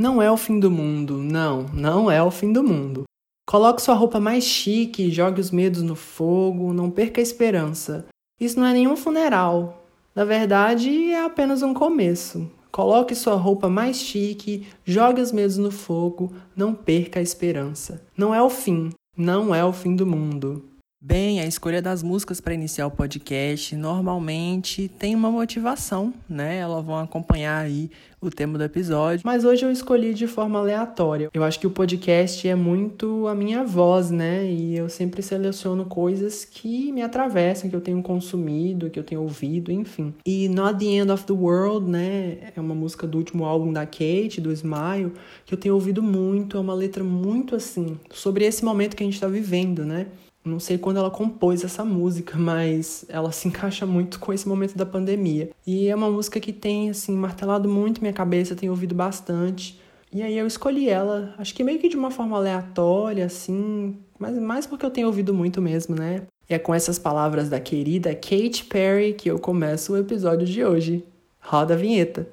Não é o fim do mundo, não, não é o fim do mundo. Coloque sua roupa mais chique, jogue os medos no fogo, não perca a esperança. Isso não é nenhum funeral. Na verdade, é apenas um começo. Coloque sua roupa mais chique, jogue os medos no fogo, não perca a esperança. Não é o fim, não é o fim do mundo. Bem, a escolha das músicas para iniciar o podcast normalmente tem uma motivação, né? Elas vão acompanhar aí o tema do episódio, mas hoje eu escolhi de forma aleatória. Eu acho que o podcast é muito a minha voz, né? E eu sempre seleciono coisas que me atravessam, que eu tenho consumido, que eu tenho ouvido, enfim. E Not the End of the World, né? É uma música do último álbum da Kate, do Smile, que eu tenho ouvido muito. É uma letra muito assim, sobre esse momento que a gente tá vivendo, né? Não sei quando ela compôs essa música, mas ela se encaixa muito com esse momento da pandemia. E é uma música que tem, assim, martelado muito minha cabeça, tenho ouvido bastante. E aí eu escolhi ela, acho que meio que de uma forma aleatória, assim, mas mais porque eu tenho ouvido muito mesmo, né? E é com essas palavras da querida Kate Perry que eu começo o episódio de hoje. Roda a vinheta!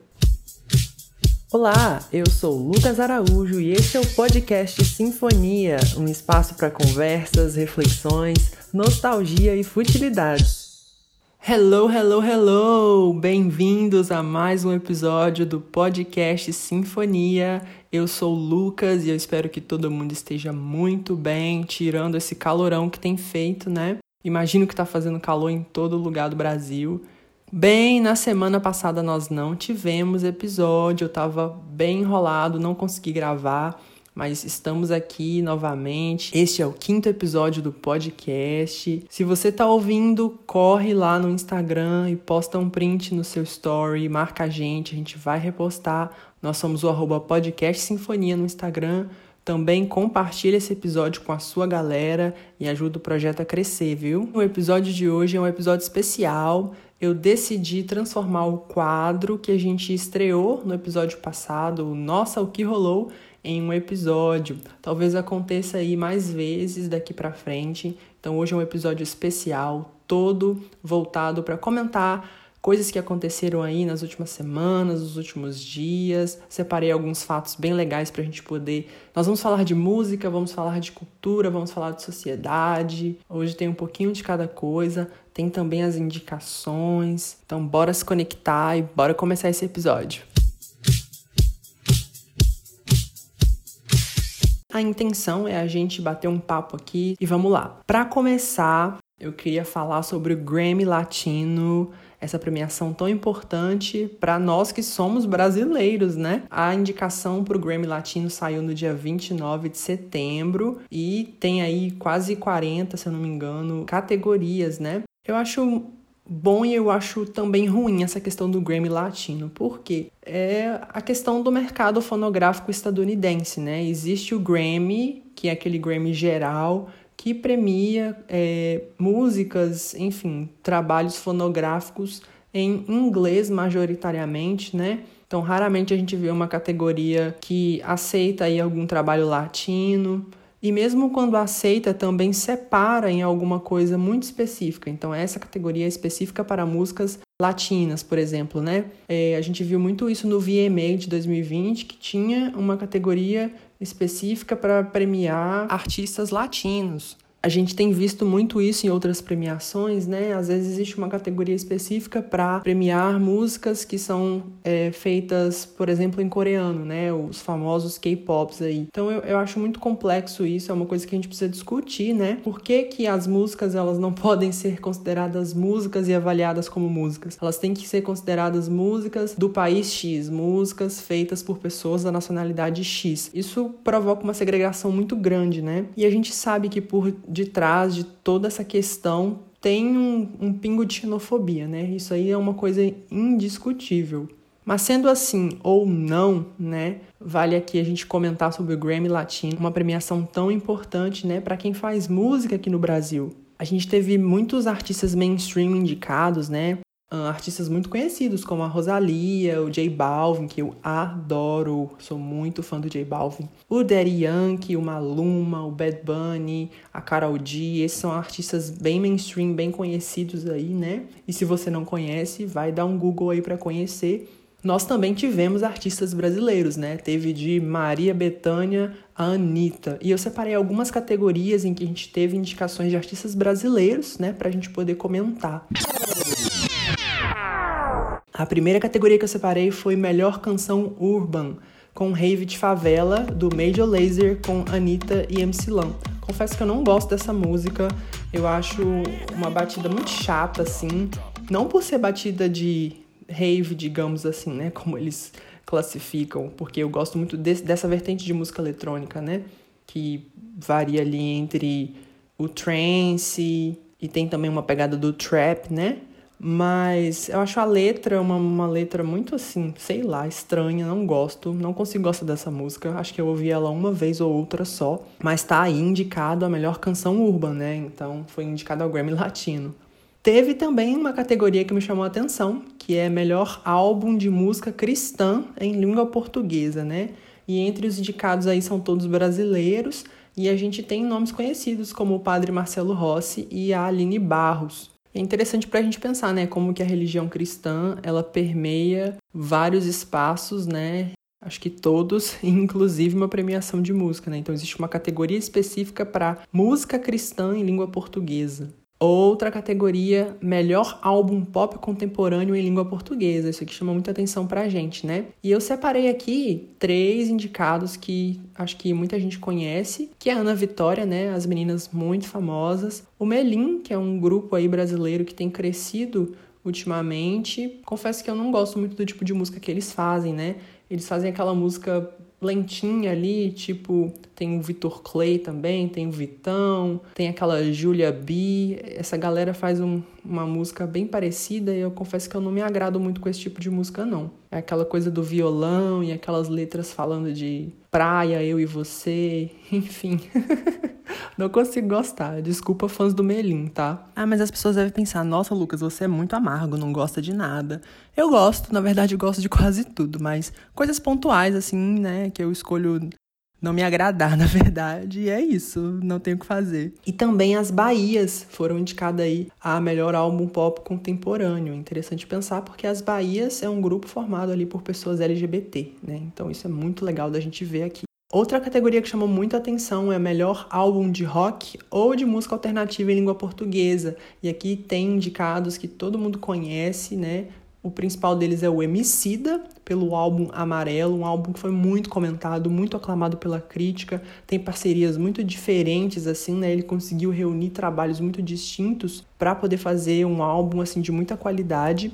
Olá, eu sou Lucas Araújo e este é o podcast Sinfonia, um espaço para conversas, reflexões, nostalgia e futilidade. Hello, hello, hello! Bem-vindos a mais um episódio do podcast Sinfonia. Eu sou Lucas e eu espero que todo mundo esteja muito bem, tirando esse calorão que tem feito, né? Imagino que tá fazendo calor em todo lugar do Brasil. Bem, na semana passada nós não tivemos episódio, eu tava bem enrolado, não consegui gravar, mas estamos aqui novamente. Este é o quinto episódio do podcast. Se você tá ouvindo, corre lá no Instagram e posta um print no seu story, marca a gente, a gente vai repostar. Nós somos o arroba podcast Sinfonia no Instagram. Também compartilhe esse episódio com a sua galera e ajuda o projeto a crescer, viu? O episódio de hoje é um episódio especial eu decidi transformar o quadro que a gente estreou no episódio passado, Nossa, o que rolou, em um episódio. Talvez aconteça aí mais vezes daqui para frente. Então hoje é um episódio especial, todo voltado para comentar coisas que aconteceram aí nas últimas semanas, nos últimos dias. Separei alguns fatos bem legais para a gente poder. Nós vamos falar de música, vamos falar de cultura, vamos falar de sociedade. Hoje tem um pouquinho de cada coisa. Tem também as indicações. Então, bora se conectar e bora começar esse episódio. A intenção é a gente bater um papo aqui e vamos lá. Para começar, eu queria falar sobre o Grammy Latino essa premiação tão importante para nós que somos brasileiros, né? A indicação para o Grammy Latino saiu no dia 29 de setembro e tem aí quase 40, se eu não me engano, categorias, né? Eu acho bom e eu acho também ruim essa questão do Grammy Latino, porque é a questão do mercado fonográfico estadunidense, né? Existe o Grammy, que é aquele Grammy geral que premia é, músicas, enfim, trabalhos fonográficos em inglês majoritariamente, né? Então, raramente a gente vê uma categoria que aceita aí algum trabalho latino. E mesmo quando aceita, também separa em alguma coisa muito específica. Então, essa categoria é específica para músicas latinas, por exemplo, né? É, a gente viu muito isso no VMA de 2020, que tinha uma categoria específica para premiar artistas latinos. A gente tem visto muito isso em outras premiações, né? Às vezes existe uma categoria específica para premiar músicas que são é, feitas, por exemplo, em coreano, né? Os famosos K-pops aí. Então eu, eu acho muito complexo isso, é uma coisa que a gente precisa discutir, né? Por que, que as músicas elas não podem ser consideradas músicas e avaliadas como músicas? Elas têm que ser consideradas músicas do país X, músicas feitas por pessoas da nacionalidade X. Isso provoca uma segregação muito grande, né? E a gente sabe que por de trás de toda essa questão tem um, um pingo de xenofobia, né? Isso aí é uma coisa indiscutível. Mas sendo assim ou não, né, vale aqui a gente comentar sobre o Grammy Latino, uma premiação tão importante, né, para quem faz música aqui no Brasil. A gente teve muitos artistas mainstream indicados, né? Artistas muito conhecidos, como a Rosalia, o J Balvin, que eu adoro, sou muito fã do J Balvin. O Daddy Yankee, o Maluma, o Bad Bunny, a Karol G, esses são artistas bem mainstream, bem conhecidos aí, né? E se você não conhece, vai dar um Google aí para conhecer. nós também tivemos artistas brasileiros, né? Teve de Maria Bethânia a Anitta. E eu separei algumas categorias em que a gente teve indicações de artistas brasileiros, né, pra gente poder comentar. A primeira categoria que eu separei foi Melhor Canção Urban, com Rave de Favela, do Major Lazer, com Anitta e MC Lan. Confesso que eu não gosto dessa música, eu acho uma batida muito chata, assim. Não por ser batida de rave, digamos assim, né? Como eles classificam, porque eu gosto muito desse, dessa vertente de música eletrônica, né? Que varia ali entre o trance e tem também uma pegada do trap, né? Mas eu acho a letra uma, uma letra muito assim, sei lá, estranha, não gosto, não consigo gostar dessa música. Acho que eu ouvi ela uma vez ou outra só, mas tá aí indicado a melhor canção urban, né? Então foi indicado ao Grammy Latino. Teve também uma categoria que me chamou a atenção, que é melhor álbum de música cristã em língua portuguesa, né? E entre os indicados aí são todos brasileiros, e a gente tem nomes conhecidos como o Padre Marcelo Rossi e a Aline Barros. É interessante para a gente pensar, né, como que a religião cristã ela permeia vários espaços, né? Acho que todos, inclusive uma premiação de música, né? Então existe uma categoria específica para música cristã em língua portuguesa. Outra categoria, melhor álbum pop contemporâneo em língua portuguesa. Isso aqui chama muita atenção pra gente, né? E eu separei aqui três indicados que acho que muita gente conhece, que é a Ana Vitória, né? As meninas muito famosas. O Melim, que é um grupo aí brasileiro que tem crescido ultimamente. Confesso que eu não gosto muito do tipo de música que eles fazem, né? Eles fazem aquela música lentinha ali, tipo, tem o Vitor Clay também, tem o Vitão, tem aquela Julia B. Essa galera faz um, uma música bem parecida e eu confesso que eu não me agrado muito com esse tipo de música, não. É aquela coisa do violão e aquelas letras falando de praia, eu e você, enfim. Não consigo gostar. Desculpa, fãs do Melim, tá? Ah, mas as pessoas devem pensar: nossa, Lucas, você é muito amargo, não gosta de nada. Eu gosto, na verdade, gosto de quase tudo, mas coisas pontuais, assim, né, que eu escolho não me agradar, na verdade, e é isso, não tenho o que fazer. E também as Bahias foram indicadas aí a melhor álbum pop contemporâneo. Interessante pensar porque as Bahias é um grupo formado ali por pessoas LGBT, né? Então isso é muito legal da gente ver aqui. Outra categoria que chamou muita atenção é melhor álbum de rock ou de música alternativa em língua portuguesa. E aqui tem indicados que todo mundo conhece, né? O principal deles é o Emicida, pelo álbum Amarelo, um álbum que foi muito comentado, muito aclamado pela crítica, tem parcerias muito diferentes assim, né? Ele conseguiu reunir trabalhos muito distintos para poder fazer um álbum assim de muita qualidade.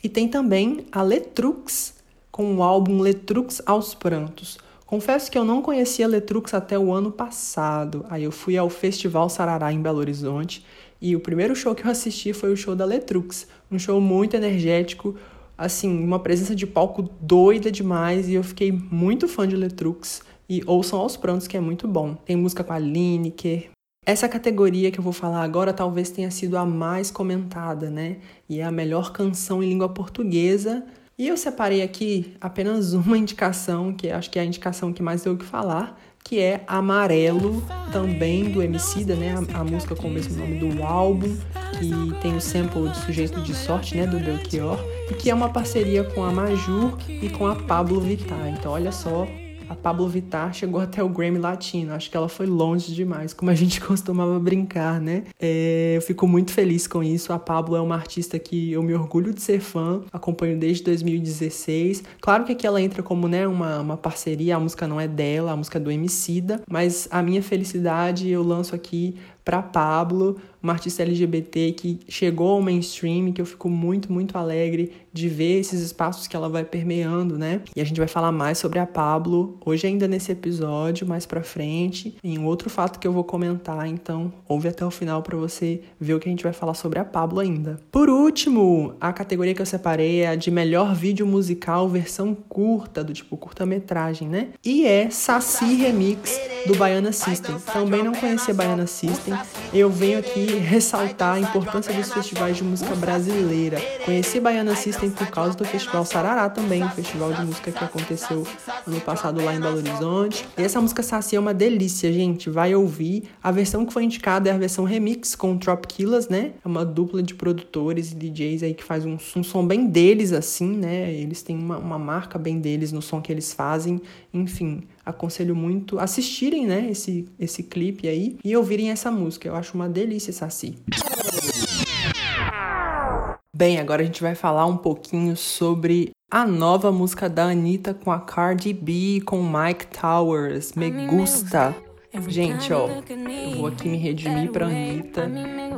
E tem também a Letrux com o álbum Letrux aos prantos. Confesso que eu não conhecia Letrux até o ano passado. Aí eu fui ao Festival Sarará em Belo Horizonte e o primeiro show que eu assisti foi o show da Letrux, um show muito energético, assim, uma presença de palco doida demais e eu fiquei muito fã de Letrux. E ouçam aos prontos que é muito bom. Tem música com a Lineker. Essa categoria que eu vou falar agora talvez tenha sido a mais comentada, né? E é a melhor canção em língua portuguesa e eu separei aqui apenas uma indicação, que acho que é a indicação que mais deu o que falar, que é Amarelo, também do Emicida, né? A, a, música com o mesmo nome do álbum, que tem o sample de Sujeito de Sorte, né? Do Belchior, e que é uma parceria com a Majur e com a Pablo Vittar. Então, olha só a Pablo Vittar chegou até o Grammy Latino. Acho que ela foi longe demais, como a gente costumava brincar, né? É, eu fico muito feliz com isso. A Pablo é uma artista que eu me orgulho de ser fã, acompanho desde 2016. Claro que aqui ela entra como né, uma, uma parceria, a música não é dela, a música é do Emicida, mas a minha felicidade eu lanço aqui para Pablo, uma artista LGBT que chegou ao mainstream, que eu fico muito, muito alegre de ver esses espaços que ela vai permeando, né? E a gente vai falar mais sobre a Pablo hoje ainda nesse episódio, mais para frente, em outro fato que eu vou comentar, então ouve até o final para você ver o que a gente vai falar sobre a Pablo ainda. Por último, a categoria que eu separei é a de melhor vídeo musical versão curta, do tipo curta-metragem, né? E é Saci Remix do Baiana System. Também não conhecia Baiana System, eu venho aqui ressaltar a importância dos festivais de música brasileira. Conheci Baiana System por causa do Festival Sarará também, um festival de música que aconteceu ano passado lá em Belo Horizonte. E essa música Saci é uma delícia, gente. Vai ouvir. A versão que foi indicada é a versão remix com o Trop Killers, né? É uma dupla de produtores e DJs aí que faz um, um som bem deles, assim, né? Eles têm uma, uma marca bem deles no som que eles fazem. Enfim, aconselho muito assistirem, né, esse, esse clipe aí e ouvirem essa música. Eu acho uma delícia, Saci. Bem, agora a gente vai falar um pouquinho sobre a nova música da Anitta com a Cardi B com Mike Towers, Me Gusta. Gente, ó, eu vou aqui me redimir pra Anitta.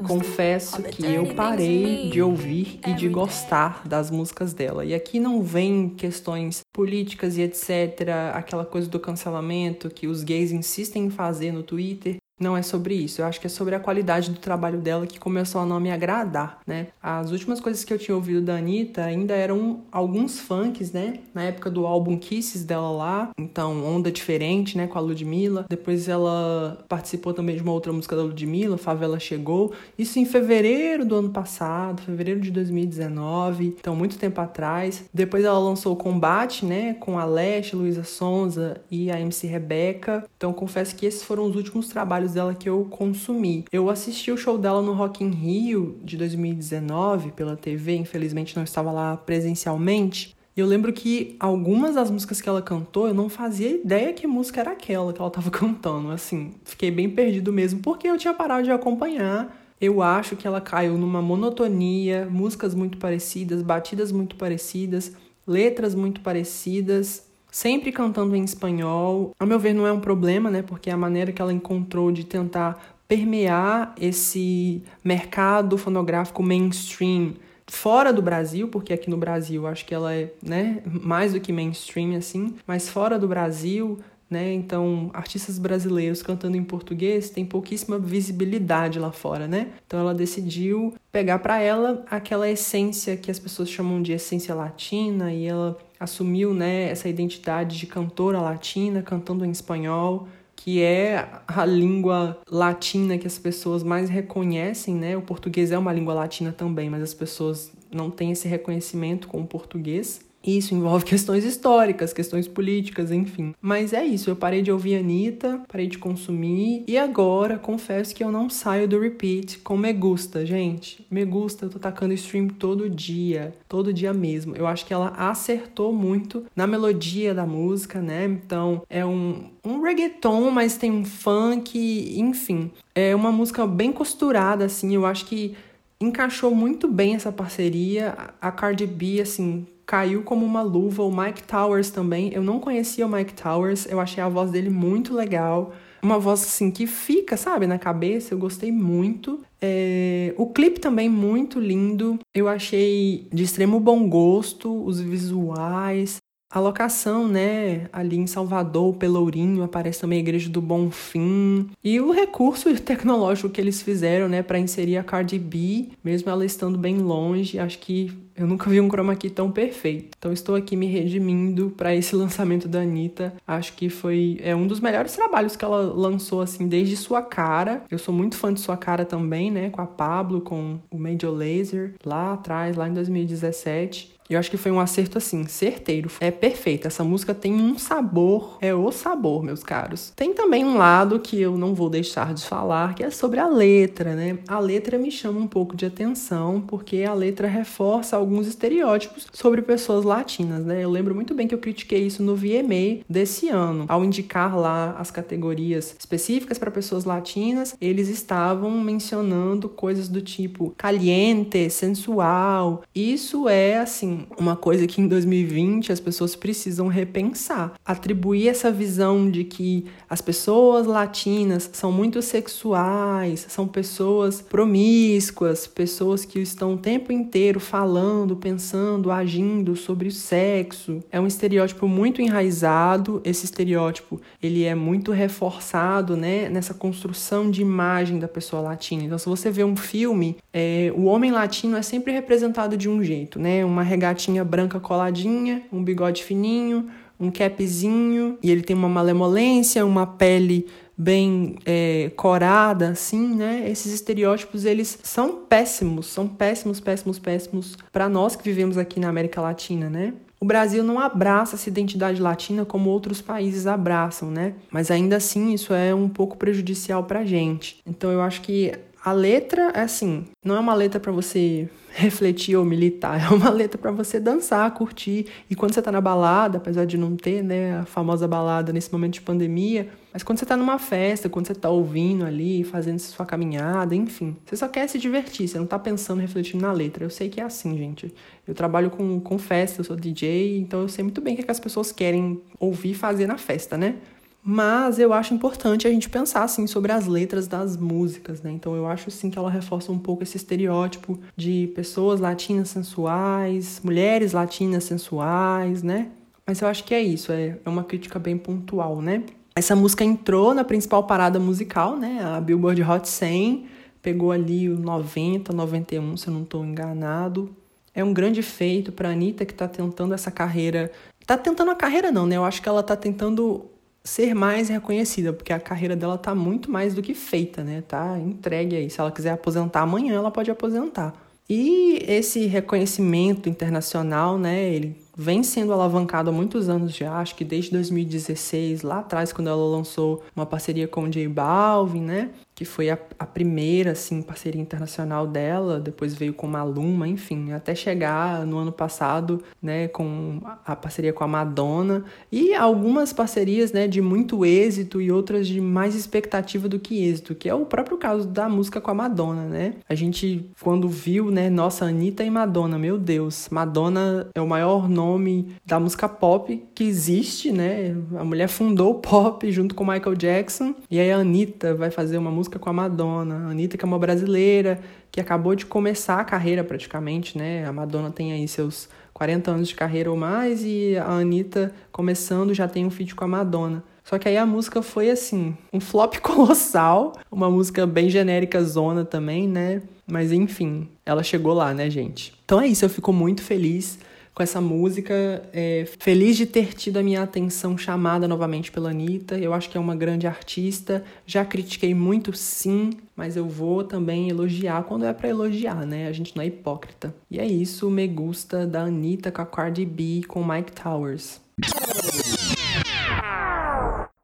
Confesso que eu parei de ouvir e de gostar das músicas dela. E aqui não vem questões políticas e etc., aquela coisa do cancelamento que os gays insistem em fazer no Twitter não é sobre isso. Eu acho que é sobre a qualidade do trabalho dela que começou a não me agradar, né? As últimas coisas que eu tinha ouvido da Anitta ainda eram alguns funks, né? Na época do álbum Kisses dela lá. Então, Onda Diferente, né? Com a Ludmilla. Depois ela participou também de uma outra música da Ludmilla, Favela Chegou. Isso em fevereiro do ano passado, fevereiro de 2019. Então, muito tempo atrás. Depois ela lançou o Combate, né? Com a Leste, Luísa Sonza e a MC Rebeca. Então, confesso que esses foram os últimos trabalhos trabalhos dela que eu consumi. Eu assisti o show dela no Rock in Rio de 2019 pela TV, infelizmente não estava lá presencialmente. E eu lembro que algumas das músicas que ela cantou, eu não fazia ideia que música era aquela que ela estava cantando. Assim, fiquei bem perdido mesmo, porque eu tinha parado de acompanhar. Eu acho que ela caiu numa monotonia, músicas muito parecidas, batidas muito parecidas, letras muito parecidas sempre cantando em espanhol. Ao meu ver, não é um problema, né? Porque é a maneira que ela encontrou de tentar permear esse mercado fonográfico mainstream fora do Brasil, porque aqui no Brasil acho que ela é, né, mais do que mainstream assim, mas fora do Brasil, né? Então, artistas brasileiros cantando em português tem pouquíssima visibilidade lá fora, né? Então ela decidiu pegar para ela aquela essência que as pessoas chamam de essência latina e ela assumiu, né, essa identidade de cantora latina, cantando em espanhol, que é a língua latina que as pessoas mais reconhecem, né? O português é uma língua latina também, mas as pessoas não têm esse reconhecimento com o português. Isso envolve questões históricas, questões políticas, enfim. Mas é isso, eu parei de ouvir a Anitta, parei de consumir e agora confesso que eu não saio do repeat com Me Gusta, gente. Me Gusta, eu tô tacando stream todo dia, todo dia mesmo. Eu acho que ela acertou muito na melodia da música, né? Então é um, um reggaeton, mas tem um funk, enfim. É uma música bem costurada, assim. Eu acho que encaixou muito bem essa parceria. A Cardi B, assim, caiu como uma luva. O Mike Towers também. Eu não conhecia o Mike Towers, eu achei a voz dele muito legal. Uma voz assim que fica, sabe, na cabeça. Eu gostei muito. É... O clipe também muito lindo. Eu achei de extremo bom gosto os visuais. A locação, né, ali em Salvador, Pelourinho, aparece também a Igreja do Bonfim. E o recurso tecnológico que eles fizeram, né, para inserir a Cardi B, mesmo ela estando bem longe, acho que eu nunca vi um chroma key tão perfeito. Então estou aqui me redimindo para esse lançamento da Anitta. Acho que foi é um dos melhores trabalhos que ela lançou assim desde sua cara. Eu sou muito fã de sua cara também, né, com a Pablo, com o Major Laser lá atrás, lá em 2017. Eu acho que foi um acerto assim, certeiro. É perfeito. Essa música tem um sabor, é o sabor, meus caros. Tem também um lado que eu não vou deixar de falar, que é sobre a letra, né? A letra me chama um pouco de atenção, porque a letra reforça alguns estereótipos sobre pessoas latinas, né? Eu lembro muito bem que eu critiquei isso no VMA desse ano, ao indicar lá as categorias específicas para pessoas latinas, eles estavam mencionando coisas do tipo caliente, sensual. Isso é assim uma coisa que em 2020 as pessoas precisam repensar. Atribuir essa visão de que as pessoas latinas são muito sexuais, são pessoas promíscuas, pessoas que estão o tempo inteiro falando, pensando, agindo sobre o sexo. É um estereótipo muito enraizado. Esse estereótipo, ele é muito reforçado, né, nessa construção de imagem da pessoa latina. Então, se você vê um filme, é, o homem latino é sempre representado de um jeito, né? Uma regatinha branca coladinha, um bigode fininho, um capzinho e ele tem uma malemolência, uma pele bem é, corada, assim, né? Esses estereótipos eles são péssimos, são péssimos, péssimos, péssimos para nós que vivemos aqui na América Latina, né? O Brasil não abraça essa identidade latina como outros países abraçam, né? Mas ainda assim isso é um pouco prejudicial pra gente. Então eu acho que a letra é assim, não é uma letra para você refletir ou militar, é uma letra para você dançar, curtir. E quando você tá na balada, apesar de não ter, né, a famosa balada nesse momento de pandemia, mas quando você tá numa festa, quando você tá ouvindo ali, fazendo sua caminhada, enfim, você só quer se divertir, você não tá pensando, refletindo na letra. Eu sei que é assim, gente. Eu trabalho com, com festa, eu sou DJ, então eu sei muito bem o que, é que as pessoas querem ouvir fazer na festa, né? Mas eu acho importante a gente pensar assim sobre as letras das músicas, né? Então eu acho sim que ela reforça um pouco esse estereótipo de pessoas latinas sensuais, mulheres latinas sensuais, né? Mas eu acho que é isso, é, é uma crítica bem pontual, né? Essa música entrou na principal parada musical, né? A Billboard Hot 100, pegou ali o 90, 91, se eu não estou enganado. É um grande feito para Anitta que está tentando essa carreira. Tá tentando a carreira não, né? Eu acho que ela tá tentando ser mais reconhecida, porque a carreira dela tá muito mais do que feita, né? Tá entregue aí. Se ela quiser aposentar amanhã, ela pode aposentar. E esse reconhecimento internacional, né, ele vem sendo alavancado há muitos anos já, acho que desde 2016, lá atrás, quando ela lançou uma parceria com o J Balvin, né? Que foi a, a primeira assim parceria internacional dela, depois veio com Maluma, enfim, até chegar no ano passado, né, com a parceria com a Madonna e algumas parcerias, né, de muito êxito e outras de mais expectativa do que êxito, que é o próprio caso da música com a Madonna, né? A gente quando viu, né, nossa Anitta e Madonna, meu Deus, Madonna é o maior nome da música pop que existe, né? A mulher fundou o pop junto com Michael Jackson e aí a Anitta vai fazer uma música música com a Madonna. A Anitta, que é uma brasileira, que acabou de começar a carreira praticamente, né? A Madonna tem aí seus 40 anos de carreira ou mais e a Anitta, começando, já tem um feat com a Madonna. Só que aí a música foi assim, um flop colossal, uma música bem genérica zona também, né? Mas enfim, ela chegou lá, né, gente? Então é isso, eu fico muito feliz com essa música. É, feliz de ter tido a minha atenção chamada novamente pela Anitta. Eu acho que é uma grande artista. Já critiquei muito, sim, mas eu vou também elogiar quando é para elogiar, né? A gente não é hipócrita. E é isso, Me Gusta da Anitta com a Cardi B com Mike Towers.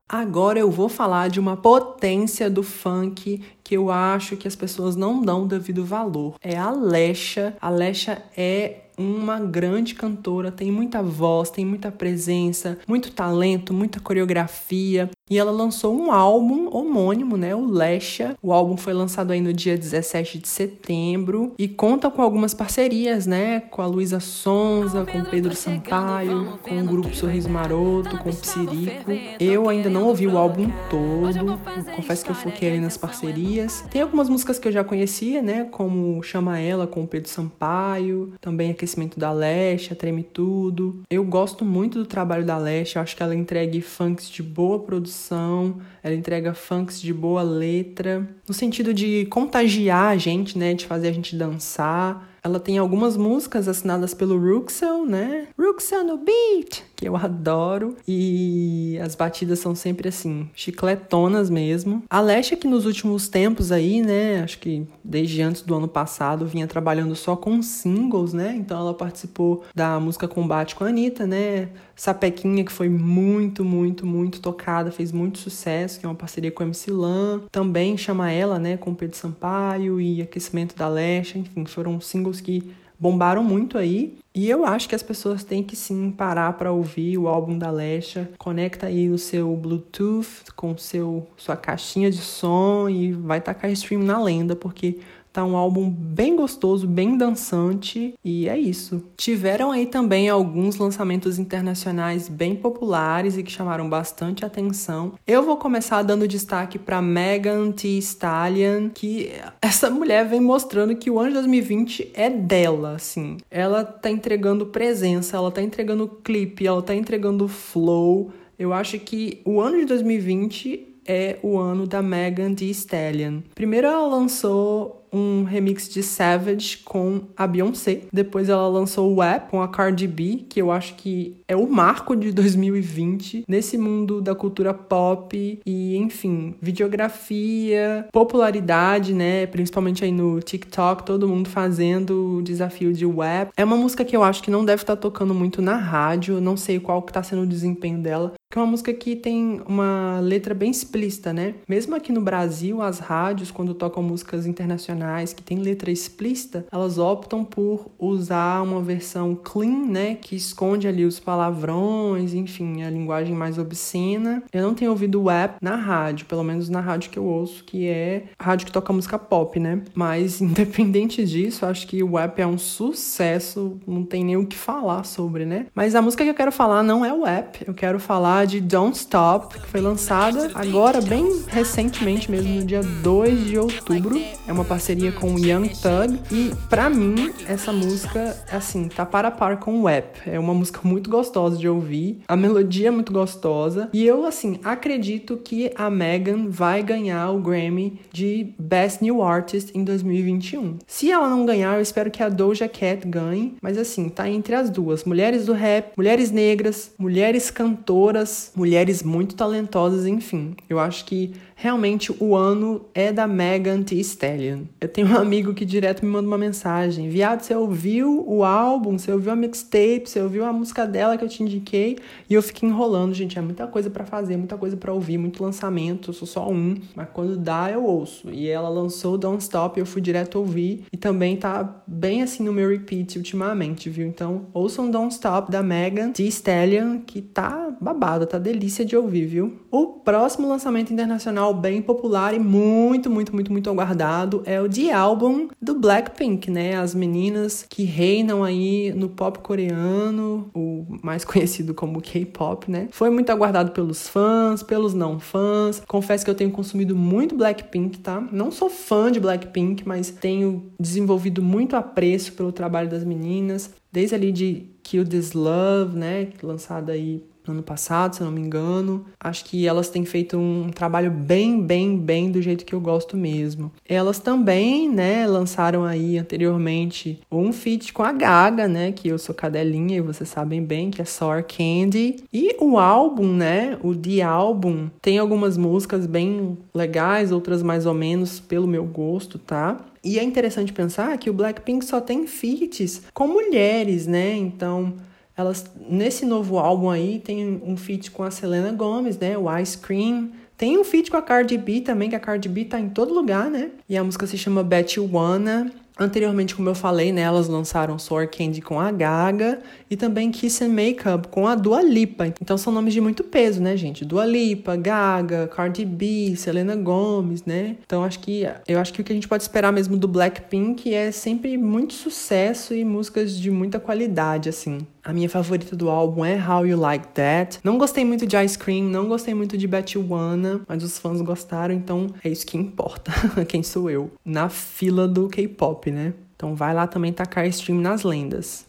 Agora eu vou falar de uma potência do funk que eu acho que as pessoas não dão devido valor. É a Lesha. A Lesha é uma grande cantora, tem muita voz, tem muita presença, muito talento, muita coreografia. E ela lançou um álbum homônimo, né, o Lesha. O álbum foi lançado aí no dia 17 de setembro. E conta com algumas parcerias, né, com a Luísa Sonza, com o Pedro Sampaio, com o grupo Sorriso Maroto, com o Psirico. Eu ainda não ouvi o álbum todo, confesso que eu foquei ali nas parcerias. Tem algumas músicas que eu já conhecia, né, como Chama Ela com o Pedro Sampaio, também Aquecimento da Lesha, Treme Tudo. Eu gosto muito do trabalho da Lesha, acho que ela entrega funks de boa produção produção, ela entrega funks de boa letra, no sentido de contagiar a gente, né, de fazer a gente dançar. Ela tem algumas músicas assinadas pelo Ruxel, né? Ruxel no beat, que eu adoro. E as batidas são sempre assim, chicletonas mesmo. A Lesha que nos últimos tempos aí, né, acho que desde antes do ano passado, vinha trabalhando só com singles, né? Então ela participou da música Combate com a Anitta, né? Sapequinha, que foi muito, muito, muito tocada, fez muito sucesso, que é uma parceria com a MC Lan. Também chama ela, né, com Pedro Sampaio e Aquecimento da Lesha, enfim, foram singles que bombaram muito aí. E eu acho que as pessoas têm que sim parar para ouvir o álbum da Lesha. Conecta aí o seu Bluetooth com seu sua caixinha de som e vai tacar stream na lenda, porque Tá um álbum bem gostoso, bem dançante e é isso. Tiveram aí também alguns lançamentos internacionais bem populares e que chamaram bastante atenção. Eu vou começar dando destaque para Megan Thee Stallion, que essa mulher vem mostrando que o ano de 2020 é dela, assim. Ela tá entregando presença, ela tá entregando clipe, ela tá entregando flow. Eu acho que o ano de 2020 é o ano da Megan Thee Stallion. Primeiro ela lançou um remix de Savage com a Beyoncé. Depois ela lançou o App com a Cardi B, que eu acho que é o marco de 2020 nesse mundo da cultura pop e, enfim, videografia, popularidade, né? Principalmente aí no TikTok, todo mundo fazendo o desafio de Web. É uma música que eu acho que não deve estar tocando muito na rádio, não sei qual que tá sendo o desempenho dela, que é uma música que tem uma letra bem explícita, né? Mesmo aqui no Brasil, as rádios, quando tocam músicas internacionais que tem letra explícita, elas optam por usar uma versão clean, né? Que esconde ali os palavrões, enfim, a linguagem mais obscena. Eu não tenho ouvido o app na rádio, pelo menos na rádio que eu ouço, que é a rádio que toca música pop, né? Mas, independente disso, acho que o app é um sucesso, não tem nem o que falar sobre, né? Mas a música que eu quero falar não é o app, eu quero falar de Don't Stop, que foi lançada agora, bem recentemente mesmo, no dia 2 de outubro. É uma parceria com o Young Thug. E para mim, essa música, assim, tá para par com o App. É uma música muito gostosa de ouvir. A melodia é muito gostosa. E eu, assim, acredito que a Megan vai ganhar o Grammy de Best New Artist em 2021. Se ela não ganhar, eu espero que a Doja Cat ganhe. Mas, assim, tá entre as duas: mulheres do rap, mulheres negras, mulheres cantoras mulheres muito talentosas, enfim. Eu acho que realmente o ano é da Megan Thee Stallion. Eu tenho um amigo que direto me manda uma mensagem: Viado, você ouviu o álbum, você ouviu a mixtape, você ouviu a música dela que eu te indiquei? E eu fiquei enrolando, gente. É muita coisa para fazer, muita coisa para ouvir, muito lançamento. Eu sou só um, mas quando dá, eu ouço. E ela lançou Don't Stop, eu fui direto ouvir. E também tá bem assim no meu repeat ultimamente, viu? Então, ouçam Don't Stop da Megan Thee Stallion, que tá babado, tá delícia de ouvir, viu? O próximo lançamento internacional bem popular e muito, muito, muito, muito aguardado é o The Album do Blackpink, né? As meninas que reinam aí no pop coreano, o mais conhecido como K-pop, né? Foi muito aguardado pelos fãs, pelos não fãs. Confesso que eu tenho consumido muito Blackpink, tá? Não sou fã de Blackpink, mas tenho desenvolvido muito apreço pelo trabalho das meninas, desde ali de Kill This Love, né? Lançada aí no ano passado, se eu não me engano. Acho que elas têm feito um trabalho bem, bem, bem do jeito que eu gosto mesmo. Elas também, né, lançaram aí anteriormente um feat com a Gaga, né, que eu sou cadelinha e vocês sabem bem que é Sour Candy. E o álbum, né, o The Album, tem algumas músicas bem legais, outras mais ou menos pelo meu gosto, tá? E é interessante pensar que o Blackpink só tem feats com mulheres, né? Então, elas, nesse novo álbum aí, tem um feat com a Selena Gomez, né? O Ice Cream. Tem um feat com a Cardi B também, que a Cardi B tá em todo lugar, né? E a música se chama Bet You Wanna. Anteriormente, como eu falei, né, elas lançaram Sour Candy com a Gaga e também Kiss and Makeup com a Dua Lipa. Então são nomes de muito peso, né, gente? Dua Lipa, Gaga, Cardi B, Selena Gomez, né? Então acho que eu acho que o que a gente pode esperar mesmo do Blackpink é sempre muito sucesso e músicas de muita qualidade, assim. A minha favorita do álbum é How You Like That. Não gostei muito de Ice Cream, não gostei muito de Wanna, mas os fãs gostaram, então é isso que importa. Quem sou eu? Na fila do K-pop, né? Então vai lá também tacar stream nas lendas.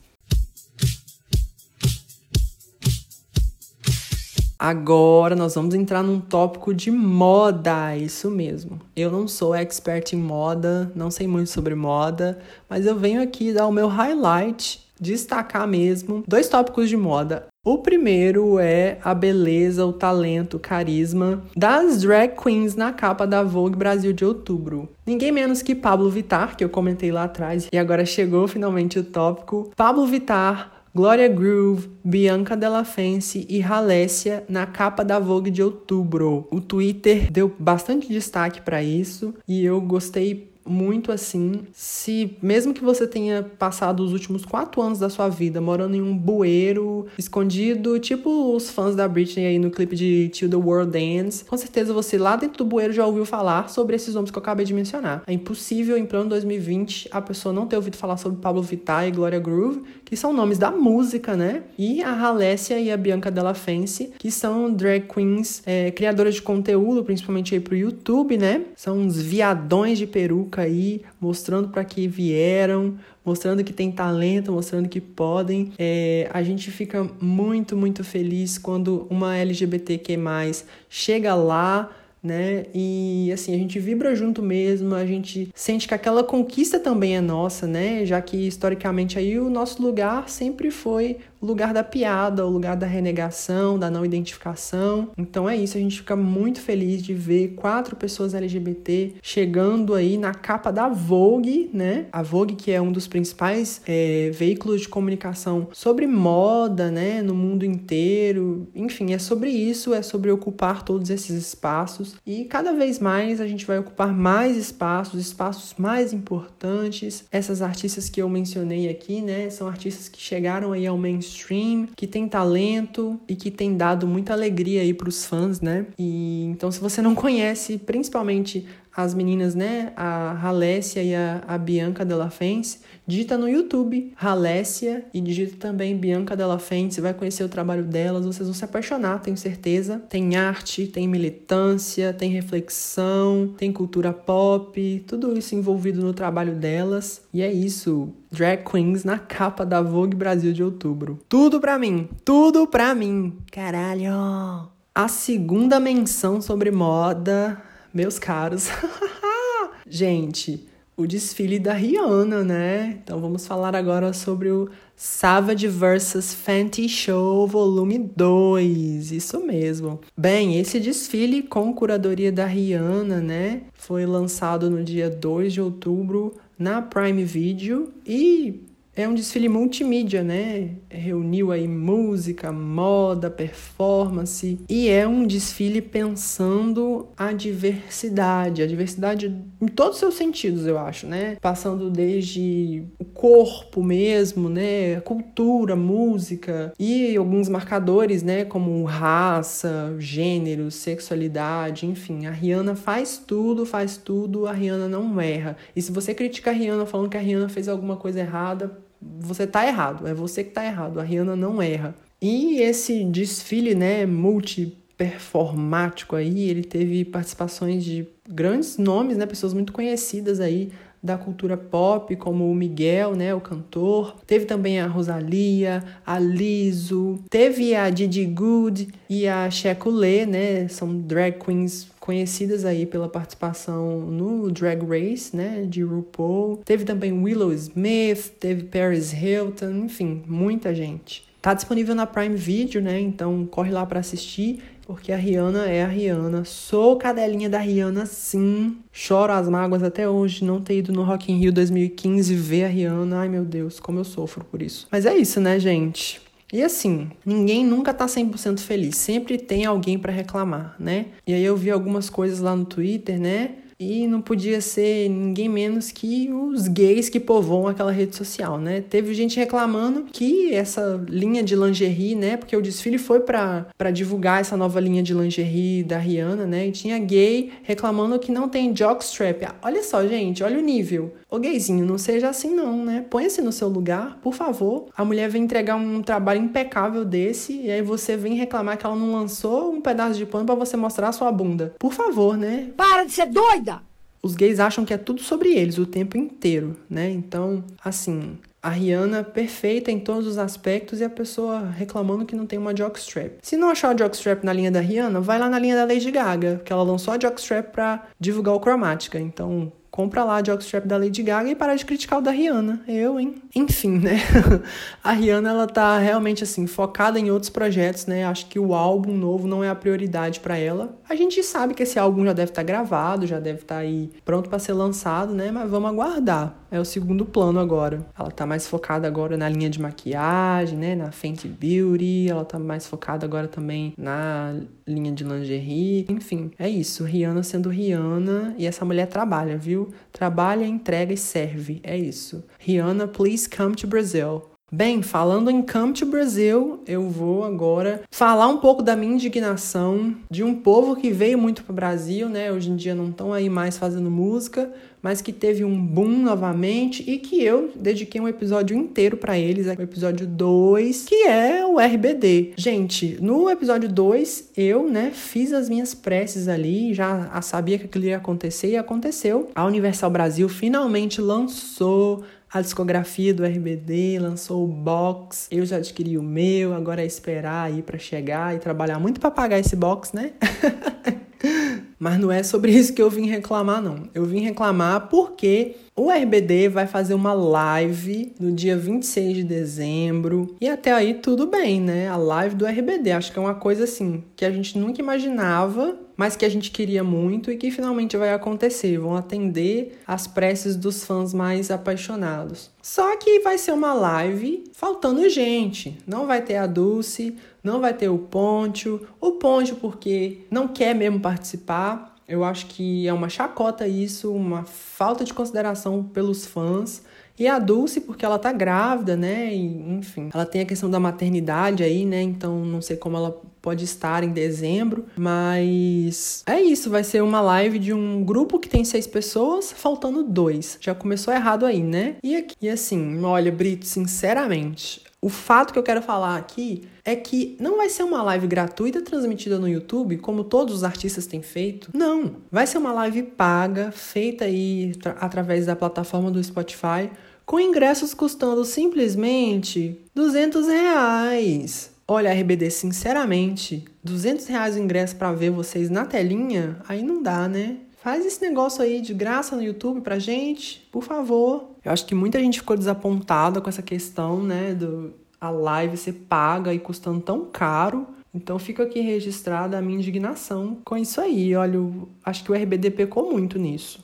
Agora nós vamos entrar num tópico de moda, isso mesmo. Eu não sou expert em moda, não sei muito sobre moda, mas eu venho aqui dar o meu highlight destacar mesmo dois tópicos de moda. O primeiro é a beleza, o talento, o carisma das drag queens na capa da Vogue Brasil de outubro. Ninguém menos que Pablo Vittar, que eu comentei lá atrás, e agora chegou finalmente o tópico. Pablo Vittar Gloria Groove, Bianca Della Fence e Halécia na capa da Vogue de outubro. O Twitter deu bastante destaque para isso e eu gostei muito assim. Se mesmo que você tenha passado os últimos quatro anos da sua vida morando em um bueiro escondido, tipo os fãs da Britney aí no clipe de Till the World Ends, com certeza você lá dentro do bueiro já ouviu falar sobre esses nomes que eu acabei de mencionar. É impossível em plano 2020 a pessoa não ter ouvido falar sobre Pablo Vittar e Gloria Groove, que são nomes da música, né? E a Halécia e a Bianca Della Fence, que são drag queens é, criadoras de conteúdo, principalmente aí pro YouTube, né? São uns viadões de peruca aí, mostrando para que vieram, mostrando que tem talento, mostrando que podem. É, a gente fica muito, muito feliz quando uma LGBTQ chega lá né? E assim, a gente vibra junto mesmo, a gente sente que aquela conquista também é nossa, né? Já que historicamente aí o nosso lugar sempre foi lugar da piada, o lugar da renegação, da não identificação. Então é isso, a gente fica muito feliz de ver quatro pessoas LGBT chegando aí na capa da Vogue, né? A Vogue, que é um dos principais é, veículos de comunicação sobre moda, né? No mundo inteiro. Enfim, é sobre isso, é sobre ocupar todos esses espaços. E cada vez mais a gente vai ocupar mais espaços, espaços mais importantes. Essas artistas que eu mencionei aqui, né? São artistas que chegaram aí ao mainstream mainstream, que tem talento e que tem dado muita alegria aí para os fãs, né? E então se você não conhece, principalmente as meninas, né, a Halécia e a, a Bianca Della Fence, digita no YouTube Halécia e digita também Bianca Della Fence, vai conhecer o trabalho delas, vocês vão se apaixonar, tenho certeza. Tem arte, tem militância, tem reflexão, tem cultura pop, tudo isso envolvido no trabalho delas. E é isso, drag queens na capa da Vogue Brasil de outubro. Tudo pra mim, tudo pra mim. Caralho. A segunda menção sobre moda meus caros. Gente, o desfile da Rihanna, né? Então vamos falar agora sobre o Savage vs Fenty Show Volume 2. Isso mesmo. Bem, esse desfile com curadoria da Rihanna, né? Foi lançado no dia 2 de outubro na Prime Video e é um desfile multimídia, né? Reuniu aí música, moda, performance e é um desfile pensando a diversidade, a diversidade em todos os seus sentidos, eu acho, né? Passando desde o corpo mesmo, né? Cultura, música e alguns marcadores, né? Como raça, gênero, sexualidade, enfim. A Rihanna faz tudo, faz tudo, a Rihanna não erra. E se você critica a Rihanna falando que a Rihanna fez alguma coisa errada, você tá errado, é você que tá errado, a Rihanna não erra. E esse desfile, né, multiperformático aí, ele teve participações de grandes nomes, né, pessoas muito conhecidas aí da cultura pop, como o Miguel, né, o cantor. Teve também a Rosalia, a Liso, teve a Didi Good e a Checolê, né, são drag queens conhecidas aí pela participação no Drag Race, né, de RuPaul. Teve também Willow Smith, teve Paris Hilton, enfim, muita gente. Tá disponível na Prime Video, né? Então corre lá para assistir, porque a Rihanna é a Rihanna. Sou cadelinha da Rihanna, sim. Choro as mágoas até hoje não ter ido no Rock in Rio 2015 ver a Rihanna. Ai, meu Deus, como eu sofro por isso. Mas é isso, né, gente? E assim, ninguém nunca tá 100% feliz, sempre tem alguém para reclamar, né? E aí eu vi algumas coisas lá no Twitter, né? E não podia ser ninguém menos que os gays que povoam aquela rede social, né? Teve gente reclamando que essa linha de lingerie, né? Porque o desfile foi para divulgar essa nova linha de lingerie da Rihanna, né? E tinha gay reclamando que não tem jockstrap. Olha só, gente, olha o nível. Ô gayzinho, não seja assim não, né? Põe-se no seu lugar, por favor. A mulher vem entregar um trabalho impecável desse e aí você vem reclamar que ela não lançou um pedaço de pano para você mostrar a sua bunda. Por favor, né? Para de ser doida! Os gays acham que é tudo sobre eles o tempo inteiro, né? Então, assim, a Rihanna perfeita em todos os aspectos e a pessoa reclamando que não tem uma jockstrap. Se não achar a jockstrap na linha da Rihanna, vai lá na linha da Lady Gaga, que ela lançou a jockstrap para divulgar o Chromatica. Então, compra lá a jockstrap da Lady Gaga e para de criticar o da Rihanna. Eu, hein? Enfim, né? a Rihanna, ela tá realmente, assim, focada em outros projetos, né? Acho que o álbum novo não é a prioridade para ela. A gente sabe que esse álbum já deve estar tá gravado, já deve estar tá aí pronto para ser lançado, né? Mas vamos aguardar. É o segundo plano agora. Ela tá mais focada agora na linha de maquiagem, né? Na Fenty Beauty. Ela tá mais focada agora também na linha de lingerie. Enfim, é isso. Rihanna sendo Rihanna. E essa mulher trabalha, viu? trabalha, entrega e serve. É isso. Rihanna, please come to Brazil. Bem, falando em Come to Brazil, eu vou agora falar um pouco da minha indignação de um povo que veio muito para o Brasil, né? Hoje em dia não estão aí mais fazendo música, mas que teve um boom novamente e que eu dediquei um episódio inteiro para eles, o episódio 2, que é o RBD. Gente, no episódio 2, eu, né, fiz as minhas preces ali, já sabia que aquilo ia acontecer e aconteceu. A Universal Brasil finalmente lançou a discografia do RBD, lançou o box. Eu já adquiri o meu, agora é esperar aí para chegar e trabalhar muito para pagar esse box, né? Mas não é sobre isso que eu vim reclamar, não. Eu vim reclamar porque o RBD vai fazer uma live no dia 26 de dezembro. E até aí tudo bem, né? A live do RBD. Acho que é uma coisa assim que a gente nunca imaginava, mas que a gente queria muito e que finalmente vai acontecer. Vão atender as preces dos fãs mais apaixonados. Só que vai ser uma live faltando gente. Não vai ter a Dulce, não vai ter o Poncho. O Poncho porque não quer mesmo participar. Eu acho que é uma chacota isso, uma falta de consideração pelos fãs. E a Dulce, porque ela tá grávida, né? E, enfim, ela tem a questão da maternidade aí, né? Então não sei como ela pode estar em dezembro. Mas é isso, vai ser uma live de um grupo que tem seis pessoas, faltando dois. Já começou errado aí, né? E, aqui, e assim, olha, Brito, sinceramente, o fato que eu quero falar aqui é que não vai ser uma live gratuita transmitida no YouTube, como todos os artistas têm feito. Não. Vai ser uma live paga, feita aí através da plataforma do Spotify, com ingressos custando simplesmente 200 reais. Olha, RBD, sinceramente, 200 reais o ingresso para ver vocês na telinha, aí não dá, né? Faz esse negócio aí de graça no YouTube pra gente, por favor. Eu acho que muita gente ficou desapontada com essa questão, né, do a live ser paga e custando tão caro. Então fica aqui registrada a minha indignação com isso aí. Olha, acho que o RBD pecou muito nisso.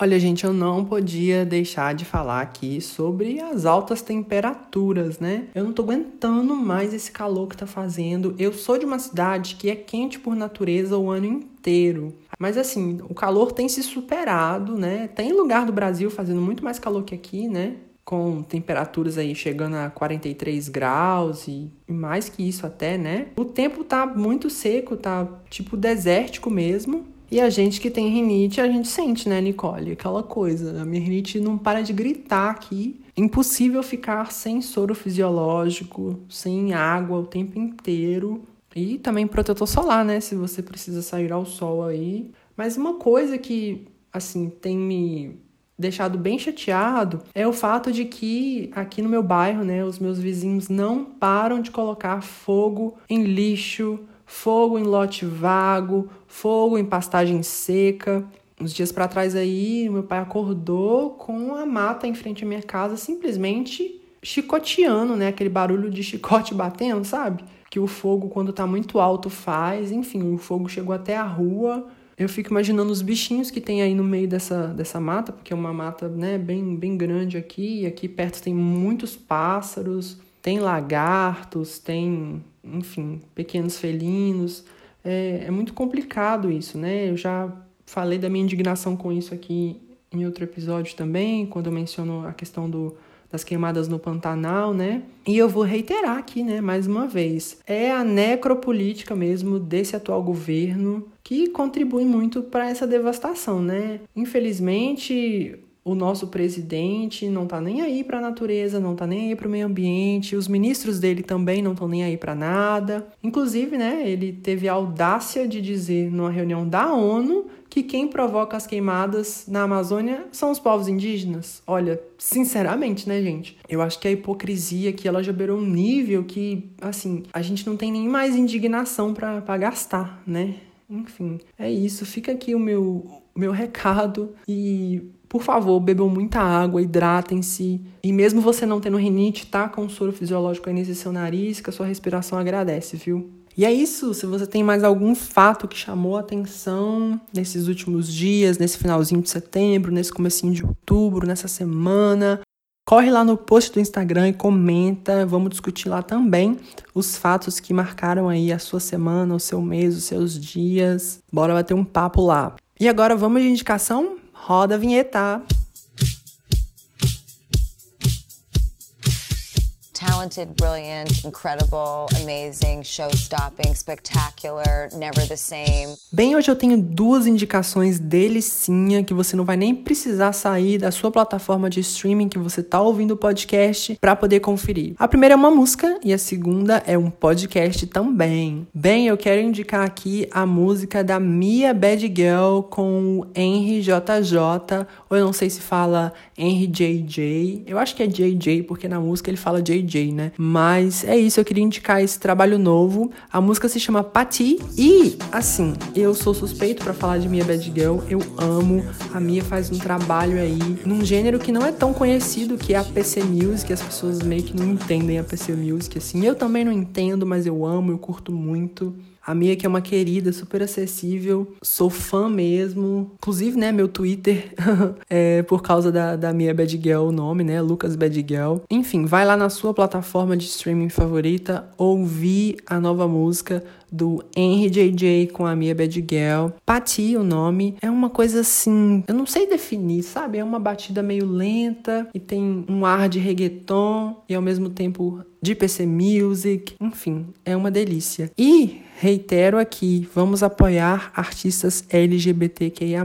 Olha, gente, eu não podia deixar de falar aqui sobre as altas temperaturas, né? Eu não tô aguentando mais esse calor que tá fazendo. Eu sou de uma cidade que é quente por natureza o ano inteiro. Mas assim, o calor tem se superado, né? Tem lugar do Brasil fazendo muito mais calor que aqui, né? Com temperaturas aí chegando a 43 graus e mais que isso até, né? O tempo tá muito seco, tá tipo desértico mesmo. E a gente que tem rinite, a gente sente, né, Nicole? Aquela coisa. A minha rinite não para de gritar aqui. Impossível ficar sem soro fisiológico, sem água o tempo inteiro. E também protetor solar, né? Se você precisa sair ao sol aí. Mas uma coisa que, assim, tem me deixado bem chateado é o fato de que aqui no meu bairro, né, os meus vizinhos não param de colocar fogo em lixo, fogo em lote vago, fogo em pastagem seca. Uns dias para trás aí, meu pai acordou com a mata em frente à minha casa simplesmente chicoteando, né? Aquele barulho de chicote batendo, sabe? Que o fogo, quando tá muito alto, faz. Enfim, o fogo chegou até a rua. Eu fico imaginando os bichinhos que tem aí no meio dessa, dessa mata, porque é uma mata né, bem, bem grande aqui. E aqui perto tem muitos pássaros, tem lagartos, tem enfim, pequenos felinos. É, é muito complicado isso, né? Eu já falei da minha indignação com isso aqui em outro episódio também, quando eu menciono a questão do, das queimadas no Pantanal, né? E eu vou reiterar aqui, né, mais uma vez. É a necropolítica mesmo desse atual governo que contribui muito para essa devastação, né? Infelizmente, o nosso presidente não tá nem aí para a natureza, não tá nem aí para o meio ambiente, os ministros dele também não estão nem aí para nada. Inclusive, né, ele teve a audácia de dizer numa reunião da ONU que quem provoca as queimadas na Amazônia são os povos indígenas. Olha, sinceramente, né, gente? Eu acho que a hipocrisia aqui ela já beirou um nível que, assim, a gente não tem nem mais indignação para gastar, né? Enfim, é isso. Fica aqui o meu, meu recado e por favor, bebam muita água, hidratem-se. E mesmo você não tendo rinite, tá com soro fisiológico aí nesse seu nariz, que a sua respiração agradece, viu? E é isso. Se você tem mais algum fato que chamou a atenção nesses últimos dias, nesse finalzinho de setembro, nesse comecinho de outubro, nessa semana, corre lá no post do Instagram e comenta. Vamos discutir lá também os fatos que marcaram aí a sua semana, o seu mês, os seus dias. Bora bater um papo lá. E agora vamos de indicação? Roda a vinheta. Talented, brilliant, incredible, amazing, show-stopping, spectacular, never the same. Bem, hoje eu tenho duas indicações delicinha que você não vai nem precisar sair da sua plataforma de streaming que você tá ouvindo o podcast para poder conferir. A primeira é uma música e a segunda é um podcast também. Bem, eu quero indicar aqui a música da Mia Bad Girl com o Henry JJ, ou eu não sei se fala Henry JJ. Eu acho que é JJ porque na música ele fala JJ DJ, né? Mas é isso, eu queria indicar esse trabalho novo. A música se chama Pati e, assim, eu sou suspeito para falar de Mia Bad Girl. Eu amo. A Mia faz um trabalho aí num gênero que não é tão conhecido, que é a PC Music. As pessoas meio que não entendem a PC Music, assim. Eu também não entendo, mas eu amo, eu curto muito. A Mia, que é uma querida, super acessível, sou fã mesmo. Inclusive, né, meu Twitter é por causa da, da Mia Bad Girl, o nome, né, Lucas Bad Girl. Enfim, vai lá na sua plataforma de streaming favorita, ouvir a nova música do Henry JJ com a Mia Bad Girl. Pati, o nome, é uma coisa assim, eu não sei definir, sabe? É uma batida meio lenta e tem um ar de reggaeton e ao mesmo tempo de PC Music, enfim, é uma delícia. E reitero aqui, vamos apoiar artistas LGBTQIA+.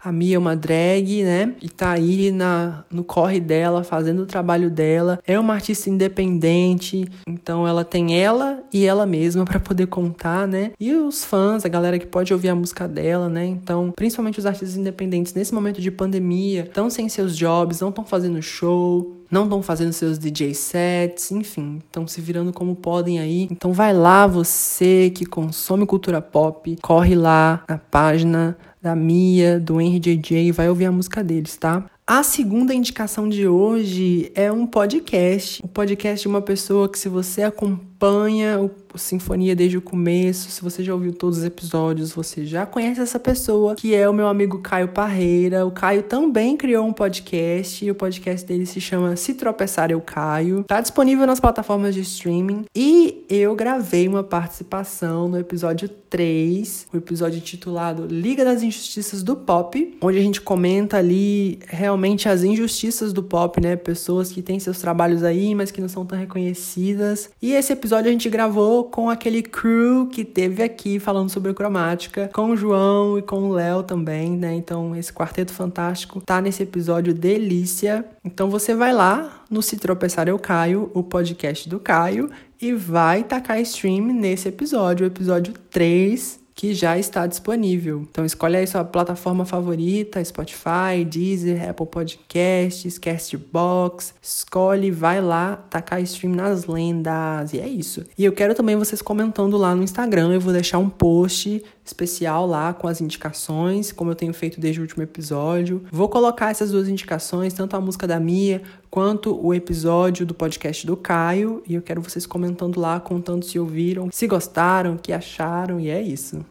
A Mia é uma drag, né? E tá aí na, no corre dela, fazendo o trabalho dela. É uma artista independente, então ela tem ela e ela mesma para poder contar, né? E os fãs, a galera que pode ouvir a música dela, né? Então, principalmente os artistas independentes nesse momento de pandemia, estão sem seus jobs, não estão fazendo show, não estão fazendo seus DJ sets, enfim, estão se virando como podem aí. Então vai lá você que consome cultura pop, corre lá na página da Mia, do Henry JJ e vai ouvir a música deles, tá? A segunda indicação de hoje é um podcast. O um podcast de uma pessoa que, se você acompanha o Sinfonia desde o começo, se você já ouviu todos os episódios, você já conhece essa pessoa, que é o meu amigo Caio Parreira. O Caio também criou um podcast, e o podcast dele se chama Se Tropeçar Eu Caio. Tá disponível nas plataformas de streaming. E eu gravei uma participação no episódio 3, o episódio intitulado Liga das Injustiças do Pop, onde a gente comenta ali realmente as injustiças do pop, né? Pessoas que têm seus trabalhos aí, mas que não são tão reconhecidas. E esse episódio a gente gravou com aquele crew que teve aqui falando sobre cromática, com o João e com o Léo também, né? Então esse quarteto fantástico tá nesse episódio delícia. Então você vai lá no Se Tropeçar Eu Caio, o podcast do Caio, e vai tacar stream nesse episódio, o episódio 3 que já está disponível. Então escolhe aí sua plataforma favorita, Spotify, Deezer, Apple Podcasts, Castbox, escolhe, vai lá, tacar stream nas lendas, e é isso. E eu quero também vocês comentando lá no Instagram, eu vou deixar um post especial lá com as indicações, como eu tenho feito desde o último episódio. Vou colocar essas duas indicações, tanto a música da Mia quanto o episódio do podcast do Caio, e eu quero vocês comentando lá, contando se ouviram, se gostaram, o que acharam, e é isso.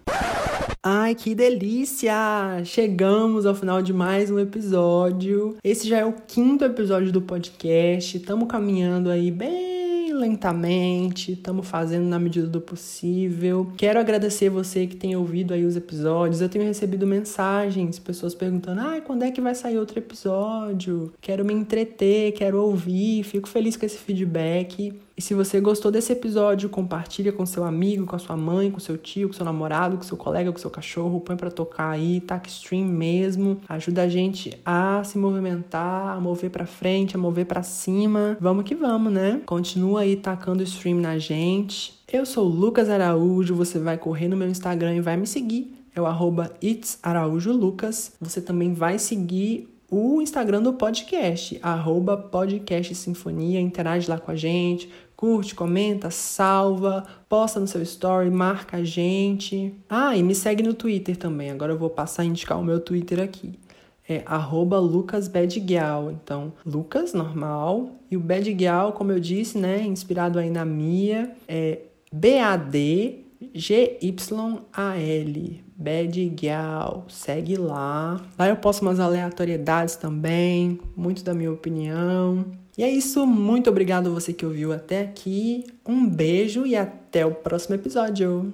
Ai, que delícia! Chegamos ao final de mais um episódio. Esse já é o quinto episódio do podcast. Estamos caminhando aí bem lentamente, estamos fazendo na medida do possível. Quero agradecer você que tem ouvido aí os episódios. Eu tenho recebido mensagens, pessoas perguntando: "Ah, quando é que vai sair outro episódio? Quero me entreter, quero ouvir". Fico feliz com esse feedback. E se você gostou desse episódio, compartilha com seu amigo, com a sua mãe, com seu tio, com seu namorado, com seu colega, com seu cachorro, põe para tocar aí, taca stream mesmo, ajuda a gente a se movimentar, a mover para frente, a mover para cima. Vamos que vamos, né? Continua aí tacando stream na gente. Eu sou Lucas Araújo, você vai correr no meu Instagram e vai me seguir. É o arroba itsaraújolucas. Você também vai seguir o Instagram do podcast, arroba podcast sinfonia, interage lá com a gente, curte, comenta, salva, posta no seu story, marca a gente. Ah, e me segue no Twitter também, agora eu vou passar a indicar o meu Twitter aqui. É lucasbadgal, então Lucas, normal, e o Badgal, como eu disse, né, inspirado aí na Mia, é B-A-D G-Y-A-L, Bad Gal, segue lá. Lá eu posto umas aleatoriedades também, muito da minha opinião. E é isso, muito obrigado você que ouviu até aqui. Um beijo e até o próximo episódio.